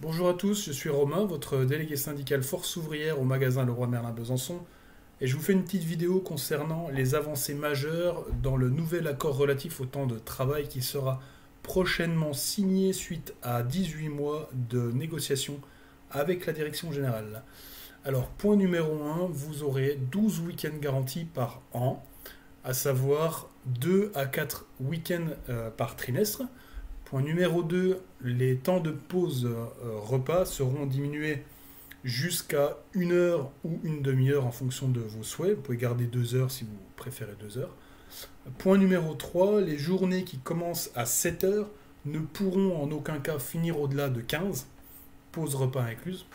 Bonjour à tous, je suis Romain, votre délégué syndical Force ouvrière au magasin Leroy Merlin Besançon, et je vous fais une petite vidéo concernant les avancées majeures dans le nouvel accord relatif au temps de travail qui sera prochainement signé suite à 18 mois de négociations avec la direction générale. Alors, point numéro 1, vous aurez 12 week-ends garantis par an, à savoir 2 à 4 week-ends euh, par trimestre. Point numéro 2, les temps de pause euh, repas seront diminués jusqu'à une heure ou une demi-heure en fonction de vos souhaits. Vous pouvez garder deux heures si vous préférez deux heures. Point numéro 3, les journées qui commencent à 7 heures ne pourront en aucun cas finir au-delà de 15, pause repas incluse.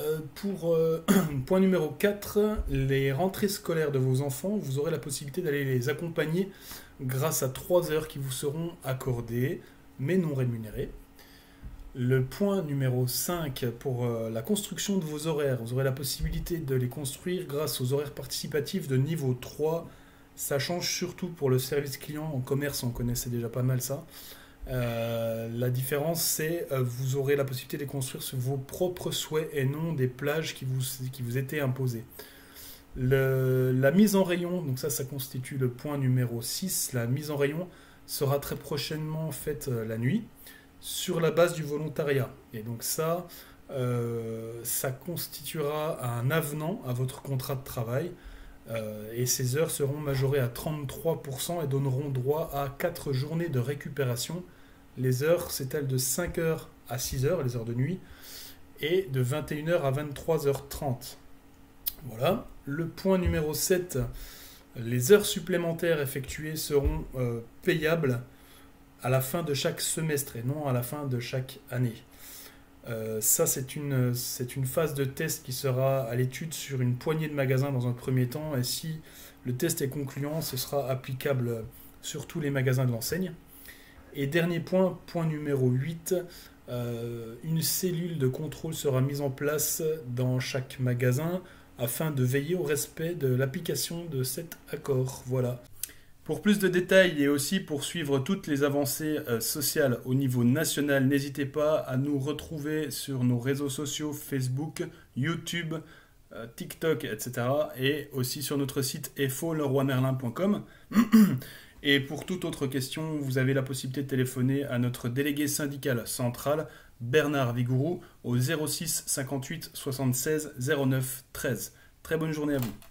Euh, pour euh, point numéro 4, les rentrées scolaires de vos enfants, vous aurez la possibilité d'aller les accompagner grâce à 3 heures qui vous seront accordées, mais non rémunérées. Le point numéro 5, pour euh, la construction de vos horaires, vous aurez la possibilité de les construire grâce aux horaires participatifs de niveau 3. Ça change surtout pour le service client. En commerce, on connaissait déjà pas mal ça. Euh, la différence, c'est euh, vous aurez la possibilité de construire sur vos propres souhaits et non des plages qui vous, qui vous étaient imposées. la mise en rayon, donc ça, ça constitue le point numéro 6. La mise en rayon sera très prochainement faite euh, la nuit sur la base du volontariat. Et donc ça, ça constituera un avenant à votre contrat de travail. Et ces heures seront majorées à 33% et donneront droit à 4 journées de récupération les heures s'étalent de 5h à 6h, les heures de nuit, et de 21h à 23h30. Voilà. Le point numéro 7, les heures supplémentaires effectuées seront euh, payables à la fin de chaque semestre et non à la fin de chaque année. Euh, ça, c'est une, c'est une phase de test qui sera à l'étude sur une poignée de magasins dans un premier temps. Et si le test est concluant, ce sera applicable sur tous les magasins de l'enseigne. Et dernier point, point numéro 8, euh, une cellule de contrôle sera mise en place dans chaque magasin afin de veiller au respect de l'application de cet accord. Voilà. Pour plus de détails et aussi pour suivre toutes les avancées euh, sociales au niveau national, n'hésitez pas à nous retrouver sur nos réseaux sociaux Facebook, YouTube, euh, TikTok, etc. Et aussi sur notre site efo-leroymerlin.com. Et pour toute autre question, vous avez la possibilité de téléphoner à notre délégué syndical central, Bernard Vigourou, au 06 58 76 09 13. Très bonne journée à vous.